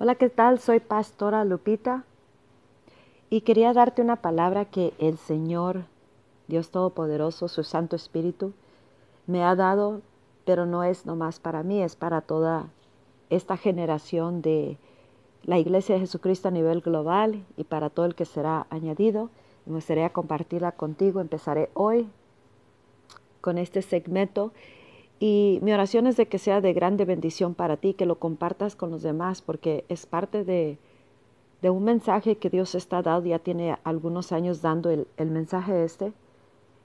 Hola, ¿qué tal? Soy Pastora Lupita y quería darte una palabra que el Señor, Dios Todopoderoso, su Santo Espíritu, me ha dado, pero no es nomás para mí, es para toda esta generación de la Iglesia de Jesucristo a nivel global y para todo el que será añadido. Me gustaría compartirla contigo. Empezaré hoy con este segmento y mi oración es de que sea de grande bendición para ti, que lo compartas con los demás, porque es parte de, un mensaje que Dios está dando, ya tiene algunos años dando el, el mensaje este,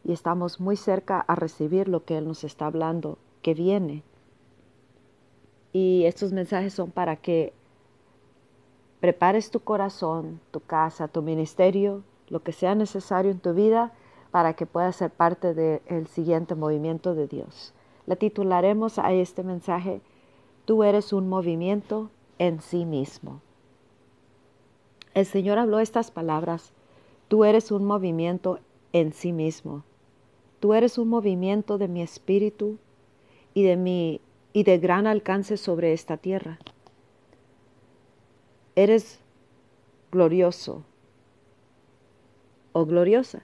y estamos muy cerca a recibir lo que Él nos está hablando, que viene. Y estos mensajes son para que prepares tu corazón, tu casa, tu ministerio, lo que sea necesario en tu vida, para que puedas ser parte del siguiente movimiento de Dios. La titularemos a este mensaje, Tú eres un movimiento en sí mismo. El Señor habló estas palabras, Tú eres un movimiento en sí mismo. Tú eres un movimiento de mi espíritu y de y de gran alcance sobre esta tierra. Eres glorioso o gloriosa.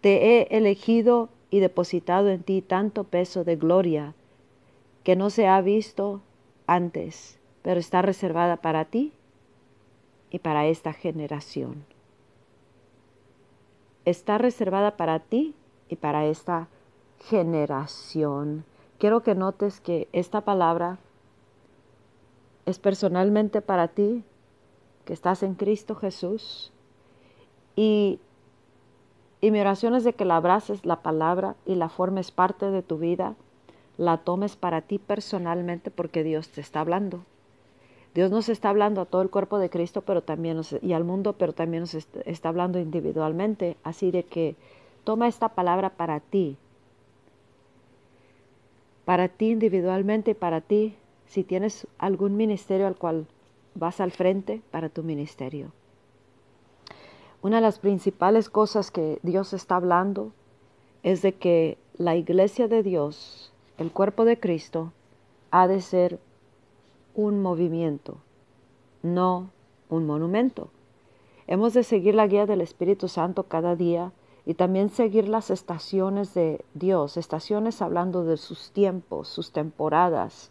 Te he elegido y depositado en ti tanto peso de gloria que no se ha visto antes, pero está reservada para ti y para esta generación. Está reservada para ti y para esta generación. Quiero que notes que esta palabra es personalmente para ti, que estás en Cristo Jesús, y y mi oración es de que la abraces la palabra y la formes parte de tu vida, la tomes para ti personalmente porque Dios te está hablando. Dios nos está hablando a todo el cuerpo de Cristo pero también y al mundo, pero también nos está hablando individualmente. Así de que toma esta palabra para ti. Para ti individualmente y para ti, si tienes algún ministerio al cual vas al frente, para tu ministerio. Una de las principales cosas que Dios está hablando es de que la iglesia de Dios, el cuerpo de Cristo, ha de ser un movimiento, no un monumento. Hemos de seguir la guía del Espíritu Santo cada día y también seguir las estaciones de Dios, estaciones hablando de sus tiempos, sus temporadas,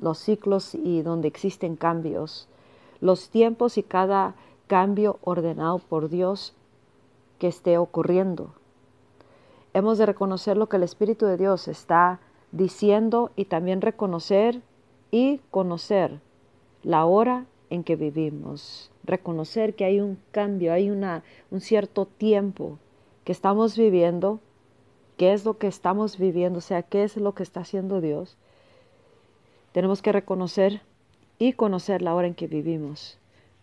los ciclos y donde existen cambios, los tiempos y cada cambio ordenado por Dios que esté ocurriendo. Hemos de reconocer lo que el Espíritu de Dios está diciendo y también reconocer y conocer la hora en que vivimos. Reconocer que hay un cambio, hay una, un cierto tiempo que estamos viviendo, qué es lo que estamos viviendo, o sea, qué es lo que está haciendo Dios. Tenemos que reconocer y conocer la hora en que vivimos.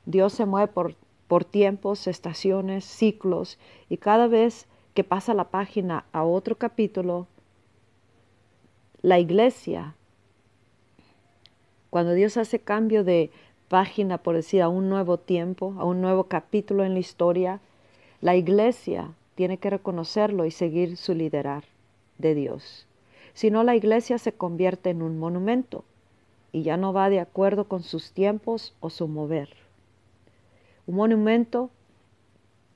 Dios se mueve por, por tiempos, estaciones, ciclos, y cada vez que pasa la página a otro capítulo, la iglesia, cuando Dios hace cambio de página, por decir, a un nuevo tiempo, a un nuevo capítulo en la historia, la iglesia tiene que reconocerlo y seguir su liderar de Dios. Si no, la iglesia se convierte en un monumento y ya no va de acuerdo con sus tiempos o su mover. Un monumento,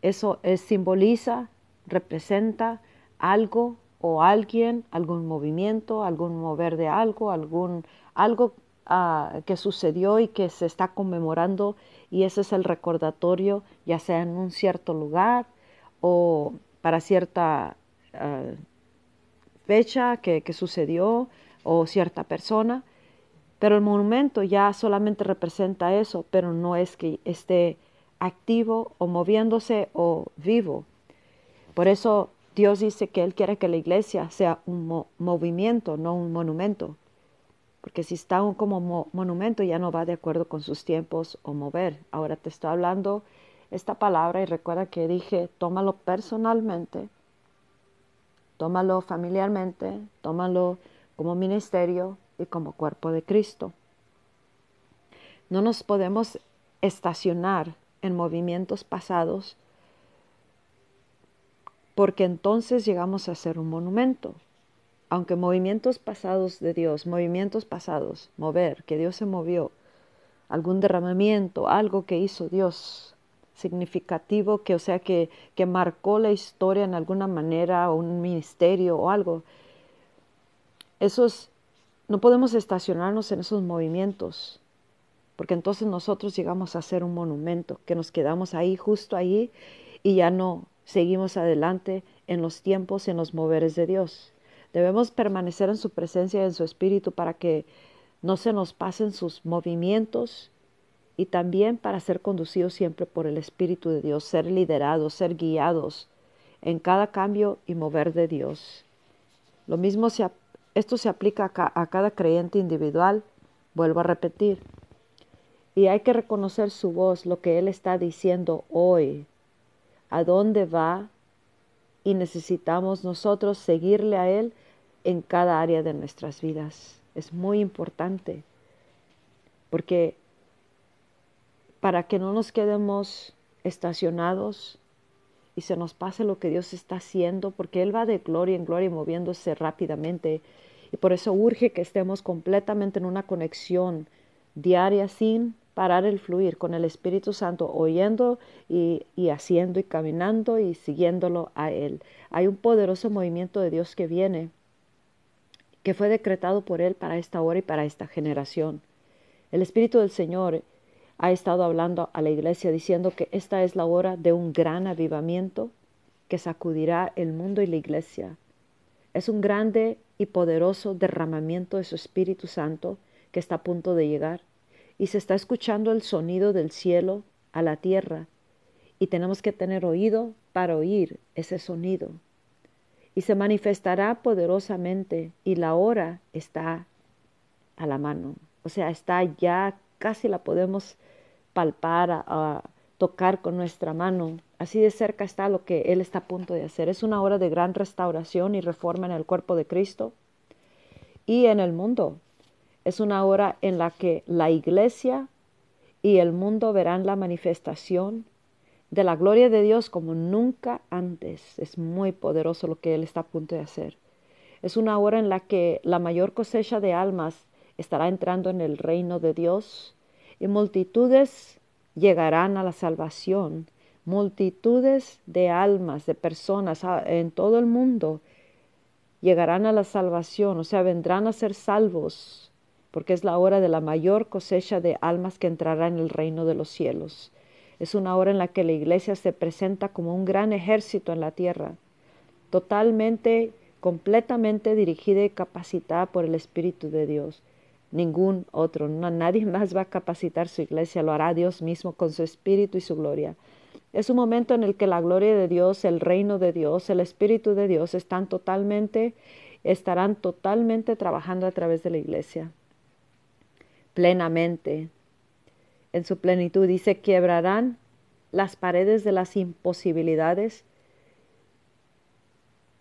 eso simboliza, representa algo o alguien, algún movimiento, algún mover de algo, algún algo ah, que sucedió y que se está conmemorando y ese es el recordatorio, ya sea en un cierto lugar o para cierta ah, fecha que, que sucedió o cierta persona. Pero el monumento ya solamente representa eso, pero no es que esté activo o moviéndose o vivo. Por eso Dios dice que Él quiere que la iglesia sea un movimiento, no un monumento. Porque si está un como monumento ya no va de acuerdo con sus tiempos o mover. Ahora te estoy hablando esta palabra y recuerda que dije, tómalo personalmente, tómalo familiarmente, tómalo como ministerio y como cuerpo de Cristo. No nos podemos estacionar en movimientos pasados, porque entonces llegamos a ser un monumento. Aunque movimientos pasados de Dios, movimientos pasados, mover, que Dios se movió, algún derramamiento, algo que hizo Dios significativo, que o sea que, que marcó la historia en alguna manera, o un ministerio o algo. Esos, no podemos estacionarnos en esos movimientos, porque entonces nosotros llegamos a ser un monumento, que nos quedamos ahí, justo ahí, y ya no seguimos adelante en los tiempos, en los moveres de Dios. Debemos permanecer en su presencia y en su espíritu para que no se nos pasen sus movimientos y también para ser conducidos siempre por el Espíritu de Dios, ser liderados, ser guiados en cada cambio y mover de Dios. Lo mismo se, esto se aplica a, a cada creyente individual, vuelvo a repetir. Y hay que reconocer su voz, lo que Él está diciendo hoy, a dónde va y necesitamos nosotros seguirle a Él en cada área de nuestras vidas es muy importante, porque para que no nos quedemos estacionados y se nos pase lo que Dios está haciendo, porque Él va de gloria en gloria moviéndose rápidamente. Y por eso urge que estemos completamente en una conexión diaria sin parar el fluir con el Espíritu Santo, oyendo y, y, haciendo y caminando y siguiéndolo a Él. Hay un poderoso movimiento de Dios que viene que fue decretado por Él para esta hora y para esta generación. El Espíritu del Señor ha estado hablando a la iglesia diciendo que esta es la hora de un gran avivamiento que sacudirá el mundo y la iglesia. Es un grande y poderoso derramamiento de su Espíritu Santo que está a punto de llegar y se está escuchando el sonido del cielo a la tierra y tenemos que tener oído para oír ese sonido y se manifestará poderosamente y la hora está a la mano. O sea, está ya, casi la podemos palpar, a, tocar con nuestra mano. Así de cerca está lo que Él está a punto de hacer. Es una hora de gran restauración y reforma en el cuerpo de Cristo y en el mundo. Es una hora en la que la iglesia y el mundo verán la manifestación de la gloria de Dios como nunca antes. Es muy poderoso lo que Él está a punto de hacer. Es una hora en la que la mayor cosecha de almas estará entrando en el reino de Dios y multitudes llegarán a la salvación. Multitudes de almas, de personas ah, en todo el mundo llegarán a la salvación, o sea, vendrán a ser salvos, porque es la hora de la mayor cosecha de almas que entrará en el reino de los cielos. Es una hora en la que la iglesia se presenta como un gran ejército en la tierra, totalmente, completamente dirigida y capacitada por el Espíritu de Dios. Ningún otro, nadie más va a capacitar su iglesia, lo hará Dios mismo con su Espíritu y su gloria. Es un momento en el que la gloria de Dios, el reino de Dios, el Espíritu de Dios están totalmente, estarán totalmente trabajando a través de la iglesia, plenamente, en su plenitud. Dice, quebrarán las paredes de las imposibilidades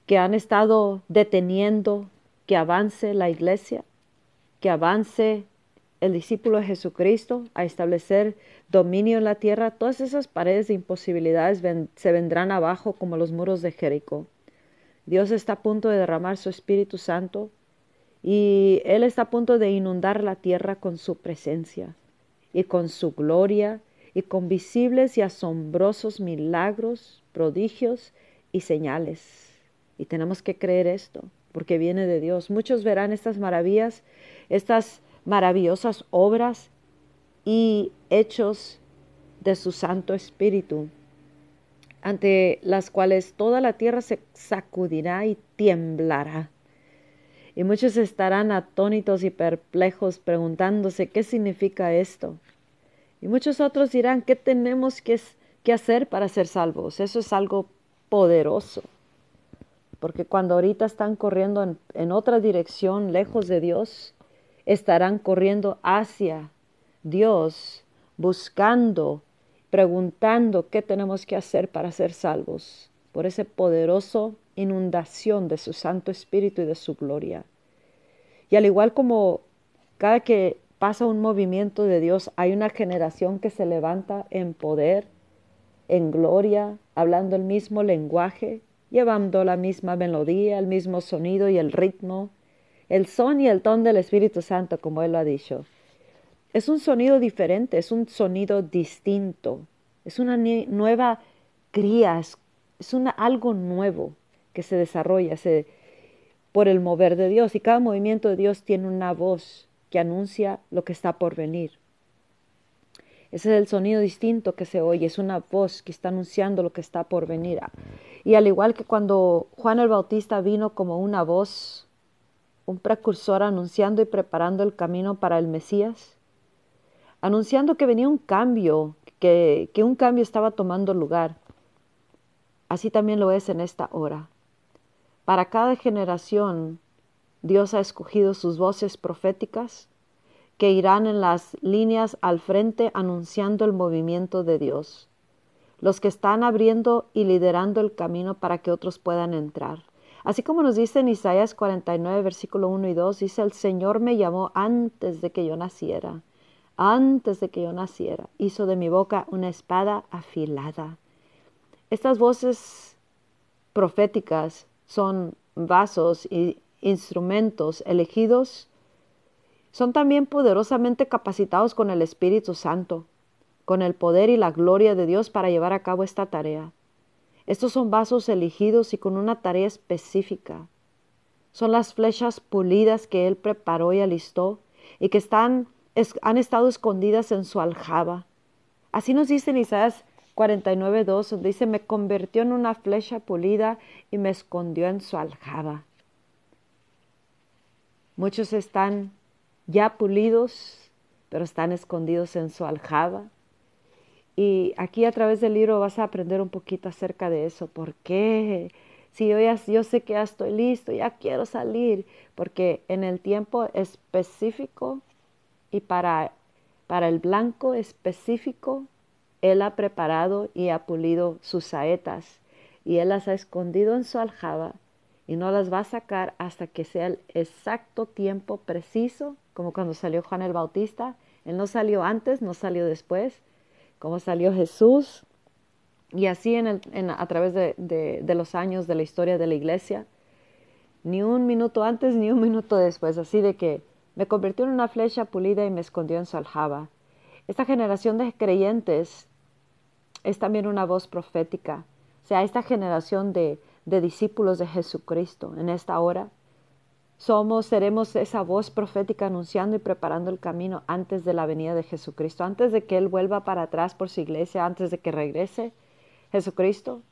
que han estado deteniendo que avance la iglesia, que avance el discípulo de Jesucristo a establecer dominio en la tierra, todas esas paredes de imposibilidades se vendrán abajo como los muros de Jericó. Dios está a punto de derramar su Espíritu Santo y Él está a punto de inundar la tierra con su presencia y con su gloria y con visibles y asombrosos milagros, prodigios y señales. Y tenemos que creer esto, porque viene de Dios. Muchos verán estas maravillas, estas maravillosas obras y hechos de su Santo Espíritu, ante las cuales toda la tierra se sacudirá y tiemblará. Y muchos estarán atónitos y perplejos preguntándose qué significa esto. Y muchos otros dirán, ¿qué tenemos que, hacer para ser salvos? Eso es algo poderoso. Porque cuando ahorita están corriendo en, en otra dirección, lejos de Dios, estarán corriendo hacia Dios, buscando, preguntando qué tenemos que hacer para ser salvos por ese poderoso inundación de su Santo Espíritu y de su gloria. Y al igual como cada que pasa un movimiento de Dios, hay una generación que se levanta en poder, en gloria, hablando el mismo lenguaje, llevando la misma melodía, el mismo sonido y el ritmo, el son y el ton del Espíritu Santo, como Él lo ha dicho. es un sonido diferente, es un sonido distinto, es una nueva cría, es, algo nuevo que se desarrolla por el mover de Dios y cada movimiento de Dios tiene una voz que anuncia lo que está por venir. Ese es el sonido distinto que se oye, es una voz que está anunciando lo que está por venir. Y al igual que cuando Juan el Bautista vino como una voz, un precursor anunciando y preparando el camino para el Mesías, anunciando que venía un cambio, que, que un cambio estaba tomando lugar. Así también lo es en esta hora. Para cada generación, Dios ha escogido sus voces proféticas que irán en las líneas al frente anunciando el movimiento de Dios, los que están abriendo y liderando el camino para que otros puedan entrar. Así como nos dice en Isaías 49, versículo 1 y 2, dice, el Señor me llamó antes de que yo naciera, antes de que yo naciera, hizo de mi boca una espada afilada. Estas voces proféticas son vasos y instrumentos elegidos son también poderosamente capacitados con el Espíritu Santo, con el poder y la gloria de Dios para llevar a cabo esta tarea. Estos son vasos elegidos y con una tarea específica. Son las flechas pulidas que Él preparó y alistó y que están, han estado escondidas en su aljaba. Así nos dice Isaías 49.2, donde dice, me convirtió en una flecha pulida y me escondió en su aljaba. Muchos están ya pulidos, pero están escondidos en su aljaba. Y aquí a través del libro vas a aprender un poquito acerca de eso. ¿Por qué? Si yo, ya, yo sé que ya estoy listo, ya quiero salir, porque en el tiempo específico y para, para el blanco específico, Él ha preparado y ha pulido sus saetas y Él las ha escondido en su aljaba y no las va a sacar hasta que sea el exacto tiempo preciso como cuando salió Juan el Bautista. Él no salió antes, no salió después, como salió Jesús. Y así en a través de, de los años de la historia de la iglesia, ni un minuto antes ni un minuto después, así de que me convirtió en una flecha pulida y me escondió en su aljaba. Esta generación de creyentes es también una voz profética. O sea, esta generación de, de discípulos de Jesucristo en esta hora somos, seremos esa voz profética anunciando y preparando el camino antes de la venida de Jesucristo, antes de que Él vuelva para atrás por su iglesia, antes de que regrese Jesucristo.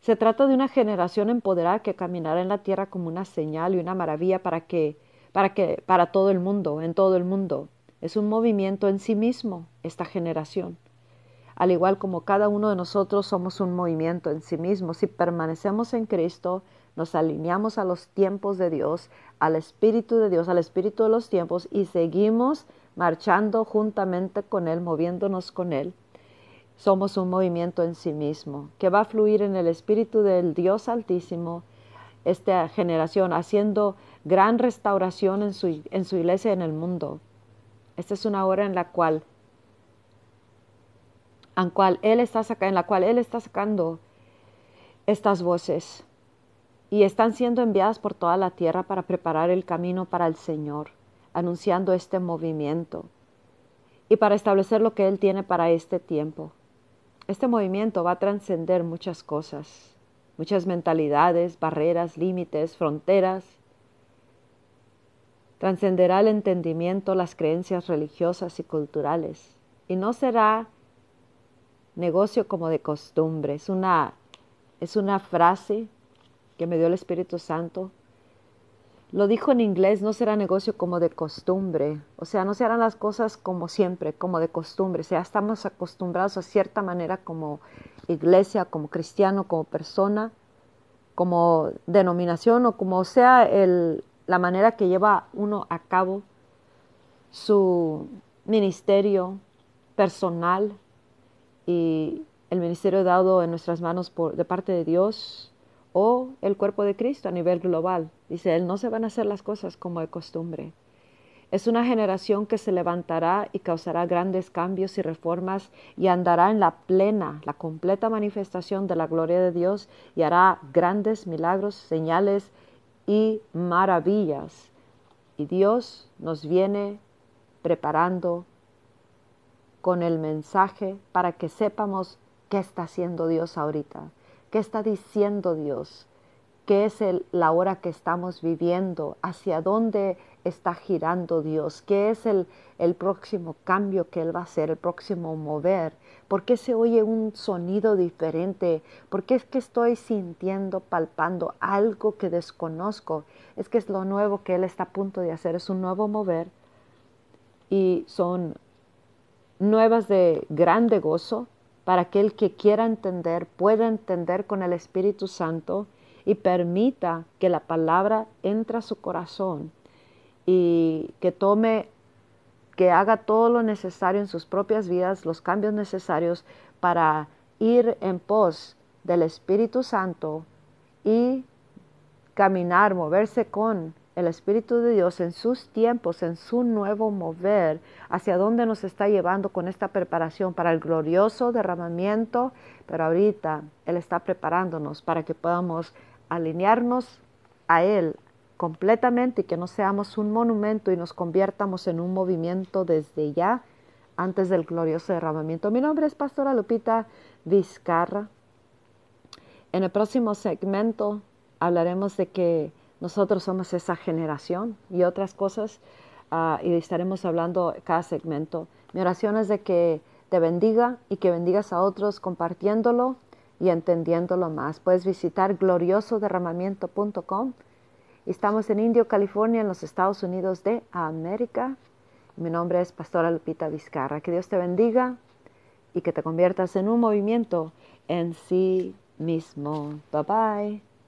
Se trata de una generación empoderada que caminará en la tierra como una señal y una maravilla para que, para que, para todo el mundo, en todo el mundo. Es un movimiento en sí mismo, esta generación. Al igual como cada uno de nosotros somos un movimiento en sí mismo, si permanecemos en Cristo, nos alineamos a los tiempos de Dios, al Espíritu de Dios, al Espíritu de los tiempos y seguimos marchando juntamente con Él, moviéndonos con Él. Somos un movimiento en sí mismo que va a fluir en el Espíritu del Dios Altísimo, esta generación, haciendo gran restauración en su, en su iglesia en el mundo. Esta es una hora en la cual, en, cual él está en la cual Él está sacando estas voces y están siendo enviadas por toda la tierra para preparar el camino para el Señor, anunciando este movimiento y para establecer lo que Él tiene para este tiempo. Este movimiento va a trascender muchas cosas, muchas mentalidades, barreras, límites, fronteras. Trascenderá el entendimiento, las creencias religiosas y culturales. Y no será negocio como de costumbre. Es una, es una frase que me dio el Espíritu Santo. Lo dijo en inglés, no será negocio como de costumbre, o sea, no se harán las cosas como siempre, como de costumbre, o sea, estamos acostumbrados a cierta manera como iglesia, como cristiano, como persona, como denominación o como sea el, la manera que lleva uno a cabo su ministerio personal y el ministerio dado en nuestras manos por, de parte de Dios o el cuerpo de Cristo a nivel global. Dice él, no se van a hacer las cosas como de costumbre. Es una generación que se levantará y causará grandes cambios y reformas y andará en la plena, la completa manifestación de la gloria de Dios y hará grandes milagros, señales y maravillas. Y Dios nos viene preparando con el mensaje para que sepamos qué está haciendo Dios ahorita, qué está diciendo Dios, qué es la hora que estamos viviendo, hacia dónde está girando Dios, qué es el, el próximo cambio que Él va a hacer, el próximo mover, por qué se oye un sonido diferente, por qué es que estoy sintiendo, palpando algo que desconozco, es que es lo nuevo que Él está a punto de hacer, es un nuevo mover y son nuevas de grande gozo para que el que quiera entender pueda entender con el Espíritu Santo y permita que la palabra entre a su corazón y que tome, que haga todo lo necesario en sus propias vidas, los cambios necesarios para ir en pos del Espíritu Santo y caminar, moverse con el Espíritu de Dios en sus tiempos, en su nuevo mover, hacia dónde nos está llevando con esta preparación para el glorioso derramamiento, pero ahorita Él está preparándonos para que podamos alinearnos a Él completamente y que no seamos un monumento y nos conviertamos en un movimiento desde ya antes del glorioso derramamiento. Mi nombre es Pastora Lupita Vizcarra. En el próximo segmento hablaremos de que nosotros somos esa generación y otras cosas uh, y estaremos hablando cada segmento. Mi oración es de que te bendiga y que bendigas a otros compartiéndolo y entendiéndolo más. Puedes visitar gloriosoderramamiento.com. Estamos en Indio, California, en los Estados Unidos de América. Mi nombre es Pastora Lupita Vizcarra. Que Dios te bendiga y que te conviertas en un movimiento en sí mismo. Bye bye.